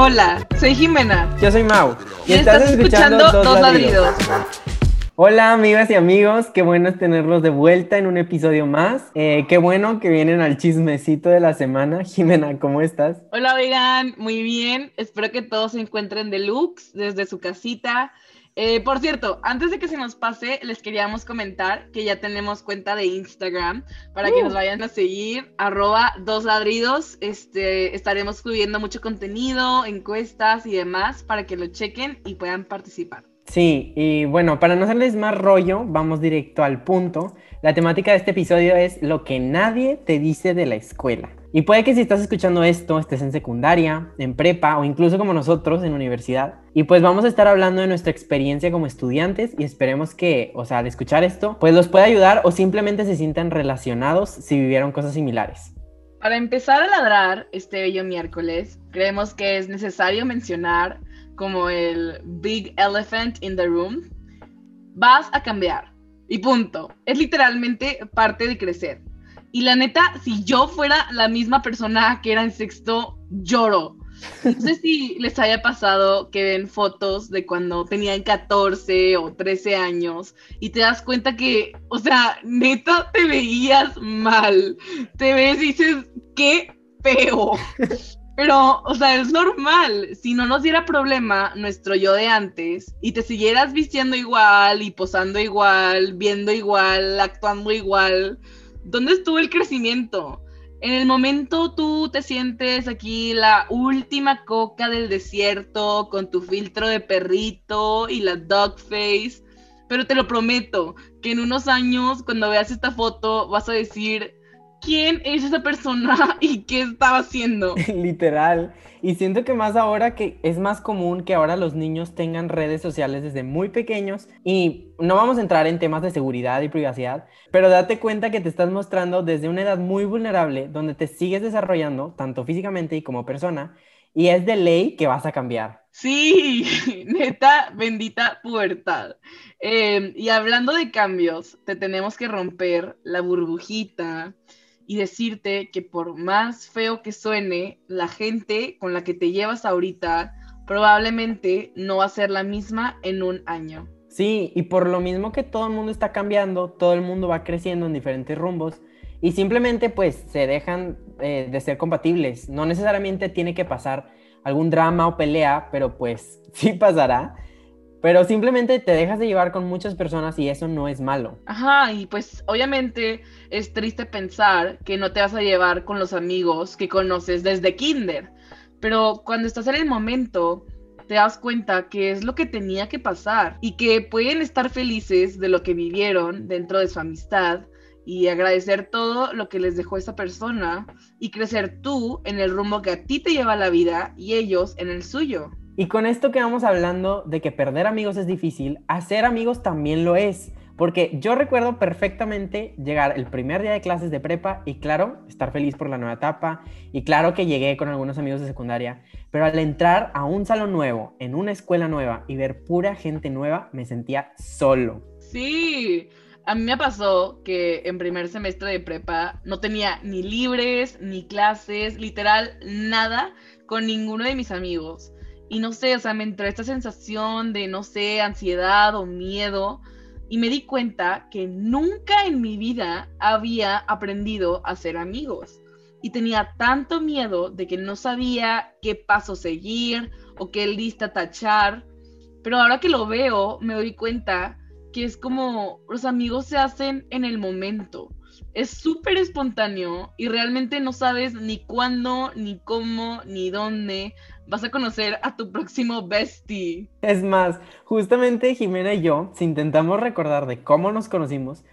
Hola, soy Jimena. Yo soy Mau. Y, estás, escuchando, Dos ladridos. Hola amigas y amigos, qué bueno es tenerlos de vuelta en un episodio más. Eh, qué bueno que vienen al chismecito de la semana. Jimena, ¿cómo estás? Hola, vegan, muy bien. Espero que todos se encuentren deluxe desde su casita. Eh, por cierto, antes de que se nos pase, les queríamos comentar que ya tenemos cuenta de Instagram para que nos uh. vayan a seguir, arroba dos ladridos. Este, estaremos subiendo mucho contenido, encuestas y demás para que lo chequen y puedan participar. Sí, y bueno, para no hacerles más rollo, vamos directo al punto. La temática de este episodio es lo que nadie te dice de la escuela. Y puede que si estás escuchando esto, estés en secundaria, en prepa o incluso como nosotros en universidad. Y pues vamos a estar hablando de nuestra experiencia como estudiantes y esperemos que, o sea, al escuchar esto, pues los pueda ayudar o simplemente se sientan relacionados si vivieron cosas similares. Para empezar a ladrar este bello miércoles, creemos que es necesario mencionar como el Big Elephant in the Room. Vas a cambiar. Y punto. Es literalmente parte de crecer. Y la neta, si yo fuera la misma persona que era en sexto, lloro. No sé si les haya pasado que ven fotos de cuando tenían 14 o 13 años y te das cuenta que, o sea, neta te veías mal. Te ves y dices, qué feo. Pero, o sea, es normal. Si no nos diera problema nuestro yo de antes y te siguieras vistiendo igual y posando igual, viendo igual, actuando igual, ¿dónde estuvo el crecimiento? En el momento tú te sientes aquí la última coca del desierto con tu filtro de perrito y la dog face, pero te lo prometo que en unos años cuando veas esta foto vas a decir, quién es esa persona y qué estaba haciendo. Literal. Y siento que más ahora que es más común que ahora los niños tengan redes sociales desde muy pequeños y no vamos a entrar en temas de seguridad y privacidad, pero date cuenta que te estás mostrando desde una edad muy vulnerable donde te sigues desarrollando tanto físicamente y como persona y es de ley que vas a cambiar. Sí, neta, bendita pubertad. Em, y hablando de cambios, te tenemos que romper la burbujita y decirte que por más feo que suene, la gente con la que te llevas ahorita probablemente no va a ser la misma en un año. Sí, y por lo mismo que todo el mundo está cambiando, todo el mundo va creciendo en diferentes rumbos y simplemente pues se dejan eh, de ser compatibles. No necesariamente tiene que pasar algún drama o pelea, pero pues sí pasará. Pero simplemente te dejas de llevar con muchas personas y eso no es malo. Ajá, y pues obviamente es triste pensar que no te vas a llevar con los amigos que conoces desde kinder. Pero cuando estás en el momento, te das cuenta que es lo que tenía que pasar y que pueden estar felices de lo que vivieron dentro de su amistad y agradecer todo lo que les dejó esa persona y crecer tú en el rumbo que a ti te lleva la vida y ellos en el suyo. Y con esto que vamos hablando de que perder amigos es difícil, hacer amigos también lo es. Porque yo recuerdo perfectamente llegar el primer día de clases de prepa y claro, estar feliz por la nueva etapa y claro que llegué con algunos amigos de secundaria, pero al entrar a un salón nuevo, en una escuela nueva y ver pura gente nueva, me sentía solo. Sí, a mí me pasó que en primer semestre de prepa no tenía ni libres, ni clases, literal nada con ninguno de mis amigos. Y no sé, o sea, me entró esta sensación de, no sé, ansiedad o miedo. Y me di cuenta que nunca en mi vida había aprendido a ser amigos. Y tenía tanto miedo de que no sabía qué paso seguir o qué lista tachar. Pero ahora que lo veo, me doy cuenta que es como los amigos se hacen en el momento. Es súper espontáneo y realmente no sabes ni cuándo, ni cómo, ni dónde vas a conocer a tu próximo bestie. Es más, justamente Jimena y yo, si intentamos recordar de cómo nos conocimos,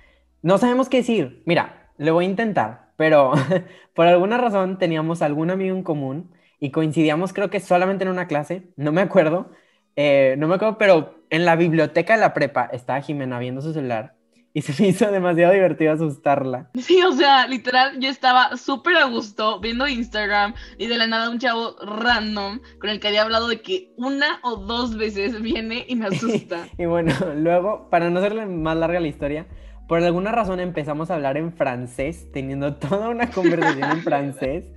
no sabemos qué decir. Mira, lo voy a intentar, pero por alguna razón teníamos algún amigo en común y coincidíamos creo que solamente en una clase, no me acuerdo, eh, no me acuerdo, pero en la biblioteca de la prepa estaba Jimena viendo su celular y se me hizo demasiado divertido asustarla. Sí, o sea, literal, yo estaba súper a gusto viendo Instagram y de la nada un chavo random con el que había hablado de que una o dos veces viene y me asusta. y bueno, luego, para no hacerle más larga la historia, por alguna razón empezamos a hablar en francés, teniendo toda una conversación en francés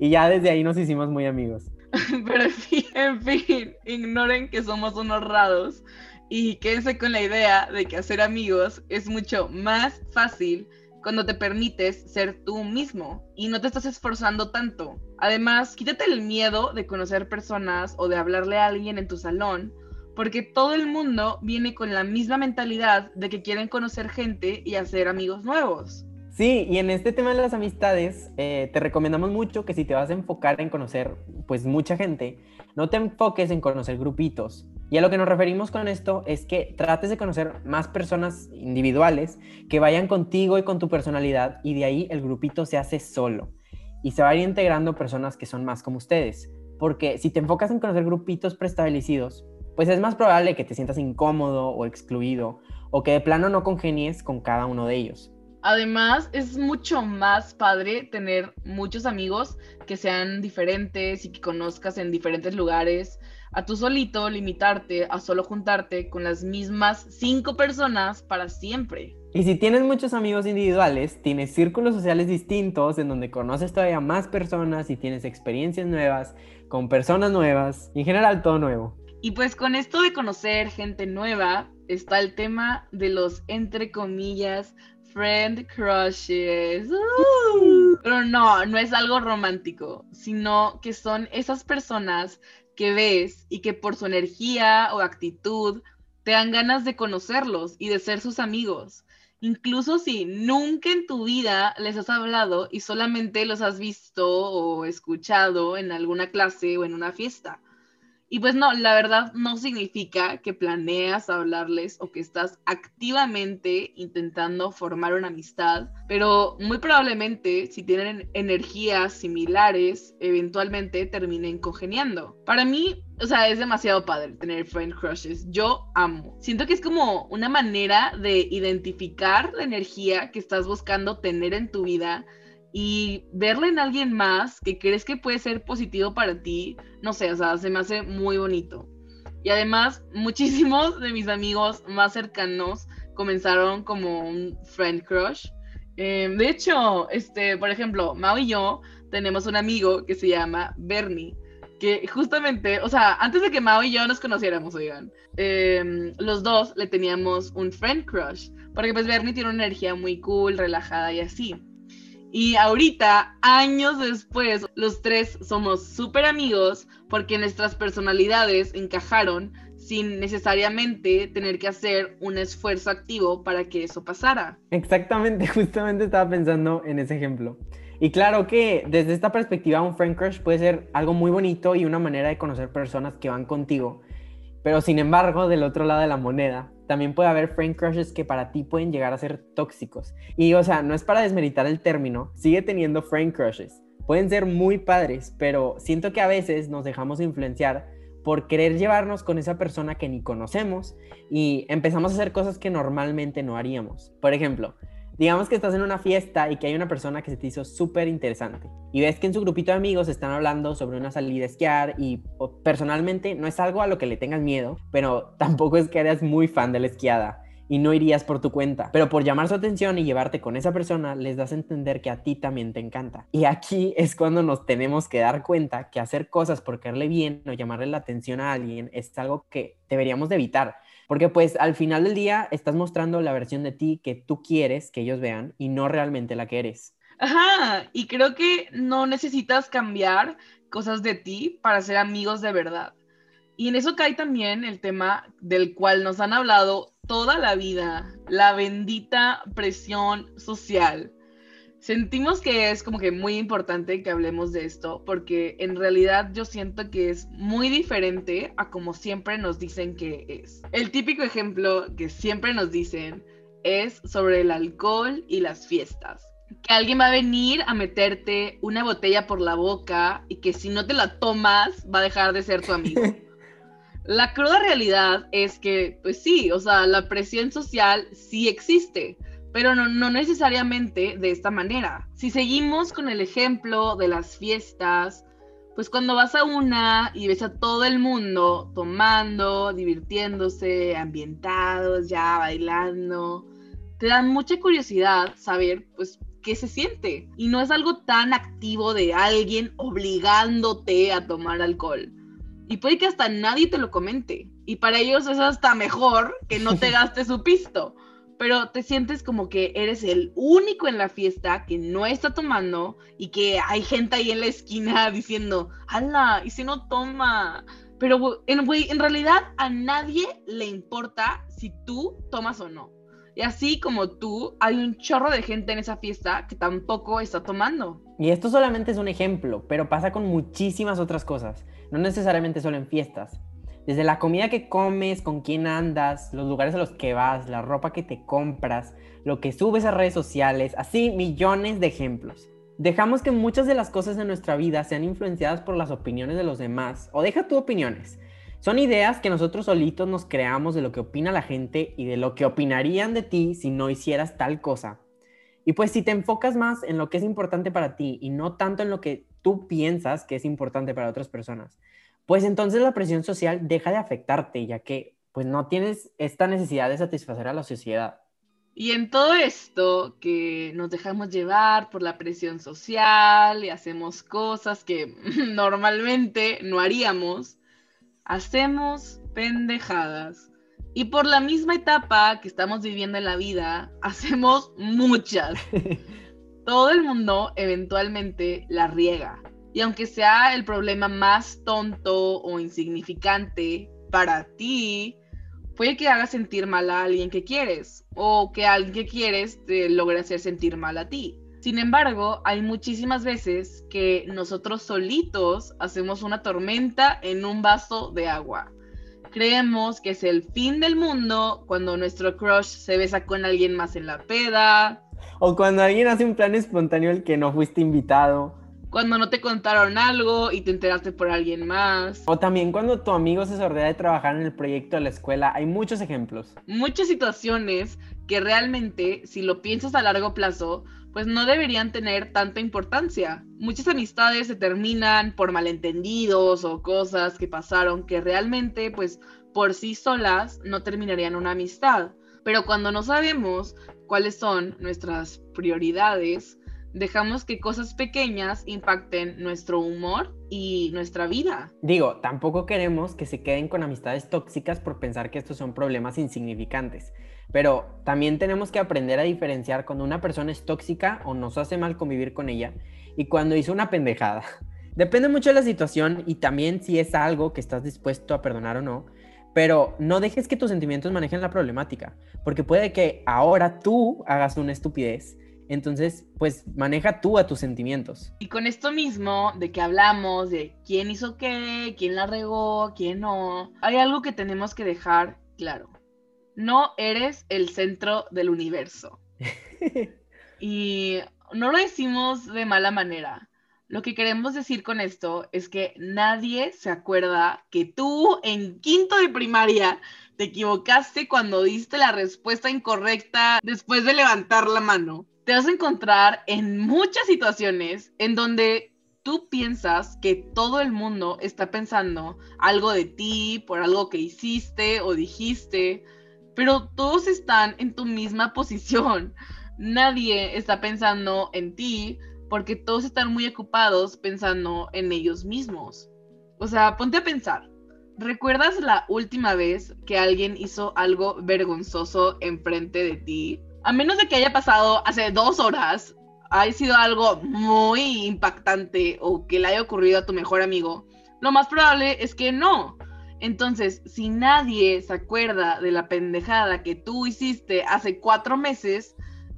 y ya desde ahí nos hicimos muy amigos. Pero en fin, en fin, ignoren que somos unos raros y quédense con la idea de que hacer amigos es mucho más fácil cuando te permites ser tú mismo y no te estás esforzando tanto. Además, quítate el miedo de conocer personas o de hablarle a alguien en tu salón, porque todo el mundo viene con la misma mentalidad de que quieren conocer gente y hacer amigos nuevos. Sí, y en este tema de las amistades, eh, te recomendamos mucho que si te vas a enfocar en conocer pues mucha gente, no te enfoques en conocer grupitos. Y a lo que nos referimos con esto es que trates de conocer más personas individuales que vayan contigo y con tu personalidad y de ahí el grupito se hace solo y se va a ir integrando personas que son más como ustedes. Porque si te enfocas en conocer grupitos preestablecidos, pues es más probable que te sientas incómodo o excluido o que de plano no congenies con cada uno de ellos. Además, es mucho más padre tener muchos amigos que sean diferentes y que conozcas en diferentes lugares. A tú solito limitarte a solo juntarte con las mismas cinco personas para siempre. Y si tienes muchos amigos individuales, tienes círculos sociales distintos en donde conoces todavía más personas y tienes experiencias nuevas, con personas nuevas, y en general todo nuevo. Y pues con esto de conocer gente nueva, está el tema de los, entre comillas, friend crushes. Uh. Pero no, no es algo romántico, sino que son esas personas que ves y que por su energía o actitud te dan ganas de conocerlos y de ser sus amigos. Incluso si nunca en tu vida les has hablado y solamente los has visto o escuchado en alguna clase o en una fiesta. Y pues no, la verdad no significa que planeas hablarles o que estás activamente intentando formar una amistad, pero muy probablemente si tienen energías similares, eventualmente terminen congeniando. Para mí, o sea, es demasiado padre tener friend crushes. Yo amo. Siento que es como una manera de identificar la energía que estás buscando tener en tu vida y verle en alguien más que crees que puede ser positivo para ti, no sé, o sea, se me hace muy bonito. Y además, muchísimos de mis amigos más cercanos comenzaron como un friend crush. Em, de hecho, este, por ejemplo, Mao y yo tenemos un amigo que se llama Bernie, que justamente, o sea, antes de que Mao y yo nos conociéramos, oigan, em, los dos le teníamos un friend crush, porque pues Bernie tiene una energía muy cool, relajada y así. Y ahorita, años después, los tres somos súper amigos porque nuestras personalidades encajaron sin necesariamente tener que hacer un esfuerzo activo para que eso pasara. Exactamente, justamente estaba pensando en ese ejemplo. Y claro que desde esta perspectiva un friend crush puede ser algo muy bonito y una manera de conocer personas que van contigo. Pero sin embargo, del otro lado de la moneda, también puede haber friend crushes que para ti pueden llegar a ser tóxicos. Y o sea, no es para desmeritar el término, sigue teniendo friend crushes. Pueden ser muy padres, pero siento que a veces nos dejamos influenciar por querer llevarnos con esa persona que ni conocemos y empezamos a hacer cosas que normalmente no haríamos. Por ejemplo, digamos que estás en una fiesta y que hay una persona que se te hizo súper interesante y ves que en su grupito de amigos están hablando sobre una salida a esquiar y personalmente no es algo a lo que le tengas miedo, pero tampoco es que eres muy fan de la esquiada y no irías por tu cuenta. Pero por llamar su atención y llevarte con esa persona, les das a entender que a ti también te encanta. Y aquí es cuando nos tenemos que dar cuenta que hacer cosas por quererle bien o llamarle la atención a alguien es algo que deberíamos de evitar porque pues al final del día estás mostrando la versión de ti que tú quieres que ellos vean y no realmente la que eres. Ajá, y creo que no necesitas cambiar cosas de ti para ser amigos de verdad. Y en eso cae también el tema del cual nos han hablado toda la vida, la bendita presión social sentimos que es como que muy importante que hablemos de esto porque en realidad yo siento que es muy diferente a como siempre nos dicen que es. El típico ejemplo que siempre nos dicen es sobre el alcohol y las fiestas. Que alguien va a venir a meterte una botella por la boca y que si no te la tomas va a dejar de ser tu amigo. La cruda realidad es que, pues sí, o sea, la presión social sí existe pero no, necesariamente de esta manera. Si seguimos con el ejemplo de las fiestas, pues cuando vas a una y ves a todo el mundo tomando, divirtiéndose, ambientados, ya bailando, te da mucha curiosidad saber, pues, qué se siente. Y no es algo tan activo de alguien obligándote a tomar alcohol. Y puede que hasta nadie te lo comente. Y para ellos es hasta mejor que no te gastes su pisto. Pero te sientes como que eres el único en la fiesta que no está tomando y que hay gente ahí en la esquina diciendo, ¡Hala! ¿Y si no toma? Pero, en, en realidad a nadie le importa si tú tomas o no. Y así como tú, hay un chorro de gente en esa fiesta que tampoco está tomando. Y esto solamente es un ejemplo, pero pasa con muchísimas otras cosas, no necesariamente solo en fiestas. Desde la comida que comes, con quién andas, los lugares a los que vas, la ropa que te compras, lo que subes a redes sociales, así millones de ejemplos. Dejamos que muchas de las cosas de nuestra vida sean influenciadas por las opiniones de los demás, o deja tu opiniones. Son ideas que nosotros solitos nos creamos de lo que opina la gente y de lo que opinarían de ti si no hicieras tal cosa. Y pues si te enfocas más en lo que es importante para ti y no tanto en lo que tú piensas que es importante para otras personas, pues entonces la presión social deja de afectarte, ya que pues no tienes esta necesidad de satisfacer a la sociedad. Y en todo esto que nos dejamos llevar por la presión social y hacemos cosas que normalmente no haríamos, hacemos pendejadas. Y por la misma etapa que estamos viviendo en la vida, hacemos muchas. Todo el mundo eventualmente la riega. Y aunque sea el problema más tonto o insignificante para ti, puede que haga sentir mal a alguien que quieres o que alguien que quieres te logre hacer sentir mal a ti. Sin embargo, hay muchísimas veces que nosotros solitos hacemos una tormenta en un vaso de agua. Creemos que es el fin del mundo cuando nuestro crush se besa con alguien más en la peda. O cuando alguien hace un plan espontáneo al que no fuiste invitado cuando no te contaron algo y te enteraste por alguien más. O también cuando tu amigo se sordea de trabajar en el proyecto de la escuela. Hay muchos ejemplos. Muchas situaciones que realmente, si lo piensas a largo plazo, pues no deberían tener tanta importancia. Muchas amistades se terminan por malentendidos o cosas que pasaron que realmente, pues por sí solas, no terminarían una amistad. Pero cuando no sabemos cuáles son nuestras prioridades, dejamos que cosas pequeñas impacten nuestro humor y nuestra vida. Digo, tampoco queremos que se queden con amistades tóxicas por pensar que estos son problemas insignificantes, pero también tenemos que aprender a diferenciar cuando una persona es tóxica o nos hace mal convivir con ella y cuando hizo una pendejada. Depende mucho de la situación y también si es algo que estás dispuesto a perdonar o no, pero no dejes que tus sentimientos manejen la problemática, porque puede que ahora tú hagas una estupidez entonces, pues maneja tú a tus sentimientos. Y con esto mismo de que hablamos de quién hizo qué, quién la regó, quién no, hay algo que tenemos que dejar claro. No eres el centro del universo. y no lo decimos de mala manera. Lo que queremos decir con esto es que nadie se acuerda que tú en quinto de primaria te equivocaste cuando diste la respuesta incorrecta después de levantar la mano te vas a encontrar en muchas situaciones en donde tú piensas que todo el mundo está pensando algo de ti por algo que hiciste o dijiste, pero todos están en tu misma posición. Nadie está pensando en ti porque todos están muy ocupados pensando en ellos mismos. O sea, ponte a pensar. ¿Recuerdas la última vez que alguien hizo algo vergonzoso enfrente de ti? A menos de que haya pasado hace dos horas, haya sido algo muy impactante o que le haya ocurrido a tu mejor amigo, lo más probable es que no. Entonces, si nadie se acuerda de la pendejada que tú hiciste hace cuatro meses,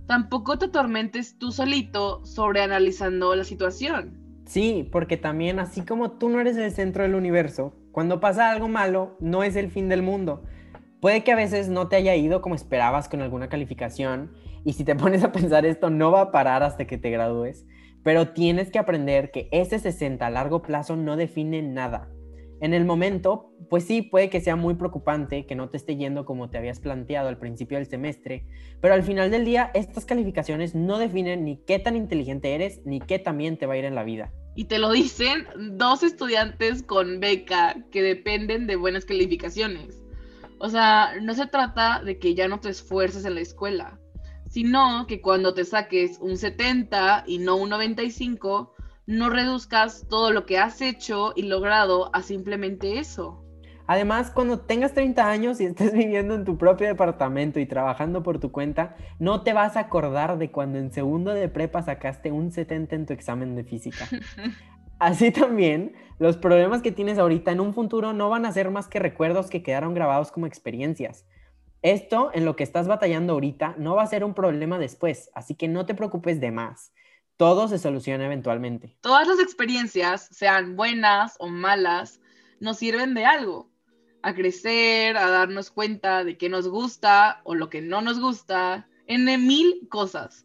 tampoco te atormentes tú solito sobre analizando la situación. Sí, porque también así como tú no eres el centro del universo, cuando pasa algo malo, no es el fin del mundo. Puede que a veces no te haya ido como esperabas con alguna calificación y si te pones a pensar esto no va a parar hasta que te gradúes, pero tienes que aprender que ese 60 a largo plazo no define nada. En el momento, pues sí, puede que sea muy preocupante que no te esté yendo como te habías planteado al principio del semestre, pero al final del día estas calificaciones no definen ni qué tan inteligente eres ni qué también te va a ir en la vida. Y te lo dicen dos estudiantes con beca que dependen de buenas calificaciones. O sea, no se trata de que ya no te esfuerces en la escuela. sino que cuando te saques un 70 y no un 95, no reduzcas todo lo que has hecho y logrado a simplemente eso. Además, cuando tengas 30 años y estés viviendo en tu propio departamento y trabajando por tu cuenta, no te vas a acordar de cuando en segundo de prepa sacaste un 70 en tu examen de física. Así también, los problemas que tienes ahorita en un futuro no van a ser más que recuerdos que quedaron grabados como experiencias. Esto, en lo que estás batallando ahorita, no va a ser un problema después, así que no te preocupes de más. Todo se soluciona eventualmente. Todas las experiencias, sean buenas o malas, nos sirven de algo. A crecer, a darnos cuenta de qué nos gusta o lo que no nos gusta, en mil cosas.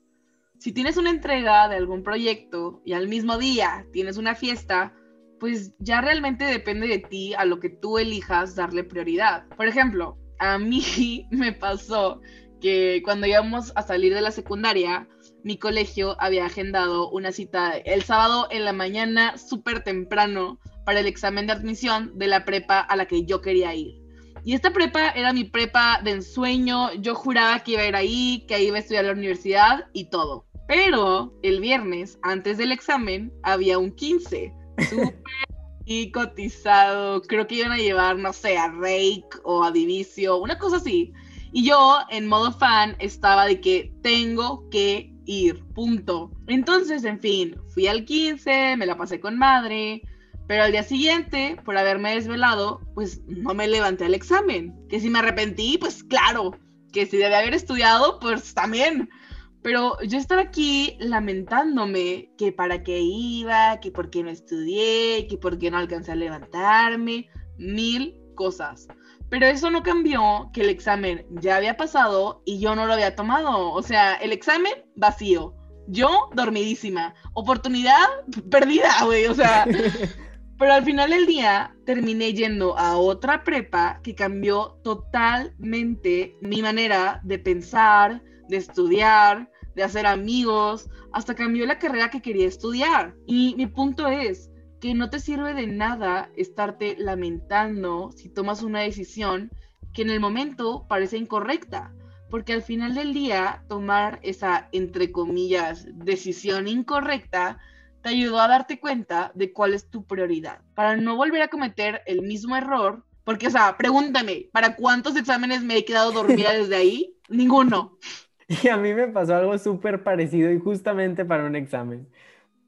Si tienes una entrega de algún proyecto y al mismo día tienes una fiesta, pues ya realmente depende de ti a lo que tú elijas darle prioridad. Por ejemplo, a mí me pasó que cuando íbamos a salir de la secundaria, mi colegio había agendado una cita el sábado en la mañana súper temprano para el examen de admisión de la prepa a la que yo quería ir. Y esta prepa era mi prepa de ensueño, yo juraba que iba a ir ahí, que iba a estudiar la universidad y todo. Pero el viernes, antes del examen, había un 15, súper y cotizado. Creo que iban a llevar, no sé, a Rake o a Divicio, una cosa así. Y yo, en modo fan, estaba de que tengo que ir, punto. Entonces, en fin, fui al 15, me la pasé con madre, pero al día siguiente, por haberme desvelado, pues no me levanté al examen. Que si me arrepentí, pues claro, que si debía haber estudiado, pues también. Pero yo estaba aquí lamentándome que para qué iba, que por qué no estudié, que por qué no alcancé a levantarme, mil cosas. Pero eso no cambió que el examen ya había pasado y yo no lo había tomado. O sea, el examen vacío. Yo dormidísima. Oportunidad perdida, güey. O sea, pero al final del día terminé yendo a otra prepa que cambió totalmente mi manera de pensar, de estudiar, de hacer amigos, hasta cambió la carrera que quería estudiar. Y mi punto es que no te sirve de nada estarte lamentando si tomas una decisión que en el momento parece incorrecta, porque al final del día tomar esa, entre comillas, decisión incorrecta te ayudó a darte cuenta de cuál es tu prioridad, para no volver a cometer el mismo error, porque, o sea, pregúntame, ¿para cuántos exámenes me he quedado dormida desde ahí? Ninguno. Y a mí me pasó algo súper parecido y justamente para un examen.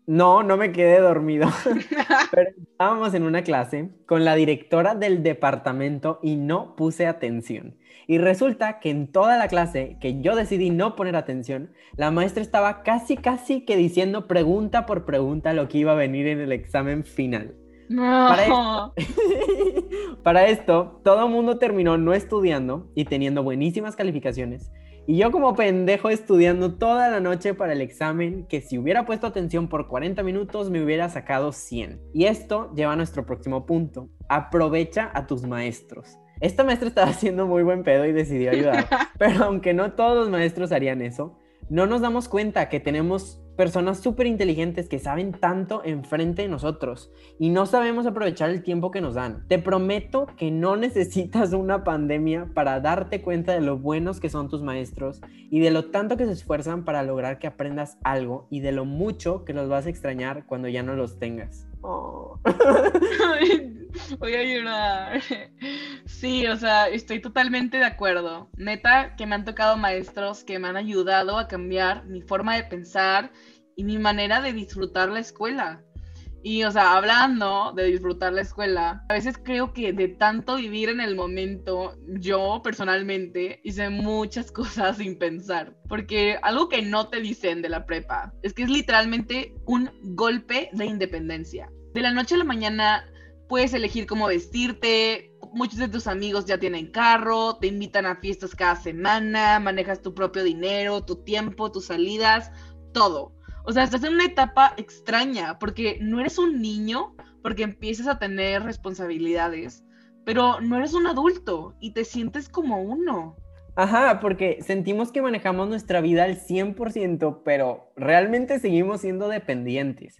No, no me quedé dormido, pero estábamos en una clase con la directora del departamento y no puse atención. Y resulta que en toda la clase que yo decidí no poner atención, la maestra estaba casi, casi que diciendo pregunta por pregunta lo que iba a venir en el examen final. Para, esto, para esto, todo el mundo terminó no estudiando y teniendo buenísimas calificaciones. Y yo como pendejo estudiando toda la noche para el examen, que si hubiera puesto atención por 40 minutos me hubiera sacado 100. Y esto lleva a nuestro próximo punto. Aprovecha a tus maestros. Esta maestra estaba haciendo muy buen pedo y decidió ayudar. pero aunque no todos los maestros harían eso, no nos damos cuenta que tenemos personas súper inteligentes que saben tanto enfrente de nosotros y no sabemos aprovechar el tiempo que nos dan. Te prometo que no necesitas una pandemia para darte cuenta de lo buenos que son tus maestros y de lo tanto que se esfuerzan para lograr que aprendas algo y de lo mucho que los vas a extrañar cuando ya no los tengas. Oh. Voy a llorar. Sí, o sea, estoy totalmente de acuerdo. Neta, que me han tocado maestros que me han ayudado a cambiar mi forma de pensar y mi manera de disfrutar la escuela. Y, o sea, hablando de disfrutar la escuela, a veces creo que de tanto vivir en el momento, yo personalmente hice muchas cosas sin pensar. Porque algo que no te dicen de la prepa es que es literalmente un golpe de independencia. De la noche a la mañana puedes elegir cómo vestirte, muchos de tus amigos ya tienen carro, te invitan a fiestas cada semana, manejas tu propio dinero, tu tiempo, tus salidas, todo. O sea, estás en una etapa extraña porque no eres un niño, porque empiezas a tener responsabilidades, pero no eres un adulto y te sientes como uno. Ajá, porque sentimos que manejamos nuestra vida al 100%, pero realmente seguimos siendo dependientes.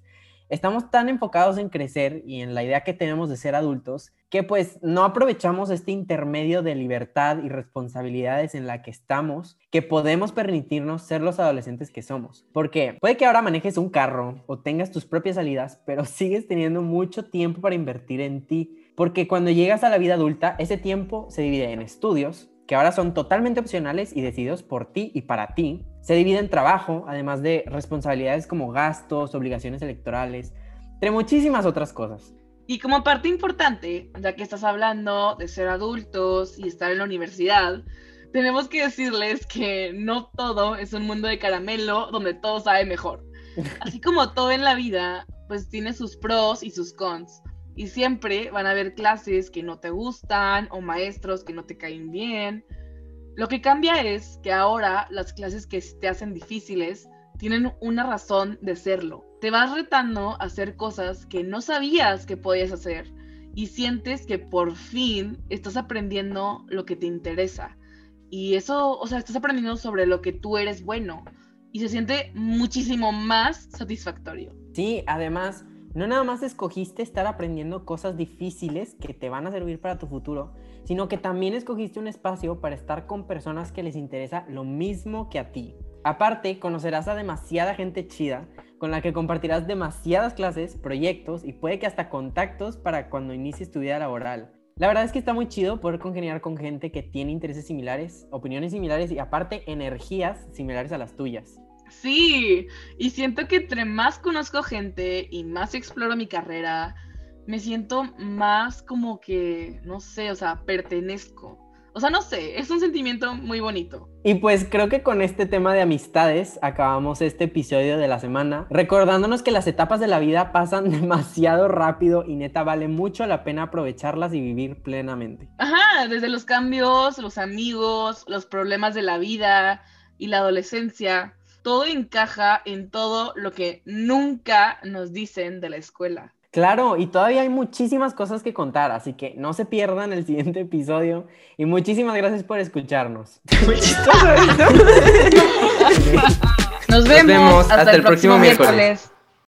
Estamos tan enfocados en crecer y en la idea que tenemos de ser adultos que pues no aprovechamos este intermedio de libertad y responsabilidades en la que estamos, que podemos permitirnos ser los adolescentes que somos. Porque puede que ahora manejes un carro o tengas tus propias salidas, pero sigues teniendo mucho tiempo para invertir en ti. Porque cuando llegas a la vida adulta, ese tiempo se divide en estudios, que ahora son totalmente opcionales y decididos por ti y para ti. Se divide en trabajo, además de responsabilidades como gastos, obligaciones electorales, entre muchísimas otras cosas. Y como parte importante, ya que estás hablando de ser adultos y estar en la universidad, tenemos que decirles que no todo es un mundo de caramelo donde todo sabe mejor. Así como todo en la vida, pues tiene sus pros y sus cons. Y siempre van a haber clases que no te gustan o maestros que no te caen bien. Lo que cambia es que ahora las clases que te hacen difíciles tienen una razón de serlo. Te vas retando a hacer cosas que no sabías que podías hacer y sientes que por fin estás aprendiendo lo que te interesa. Y eso, o sea, estás aprendiendo sobre lo que tú eres bueno y se siente muchísimo más satisfactorio. Sí, además, no nada más escogiste estar aprendiendo cosas difíciles que te van a servir para tu futuro, sino que también escogiste un espacio para estar con personas que les interesa lo mismo que a ti. Aparte, conocerás a demasiada gente chida con la que compartirás demasiadas clases, proyectos y puede que hasta contactos para cuando inicies tu vida laboral. La verdad es que está muy chido poder congeniar con gente que tiene intereses similares, opiniones similares y aparte energías similares a las tuyas. Sí, y siento que entre más conozco gente y más exploro mi carrera, me siento más como que, no sé, o sea, pertenezco. O sea, no sé, es un sentimiento muy bonito. Y pues creo que con este tema de amistades acabamos este episodio de la semana, recordándonos que las etapas de la vida pasan demasiado rápido y neta vale mucho la pena aprovecharlas y vivir plenamente. Ajá, desde los cambios, los amigos, los problemas de la vida y la adolescencia todo encaja en todo lo que nunca nos dicen de la escuela. Claro, y todavía hay muchísimas cosas que contar, así que no se pierdan el siguiente episodio y muchísimas gracias por escucharnos. Nos vemos, hasta, el, próximo, miércoles.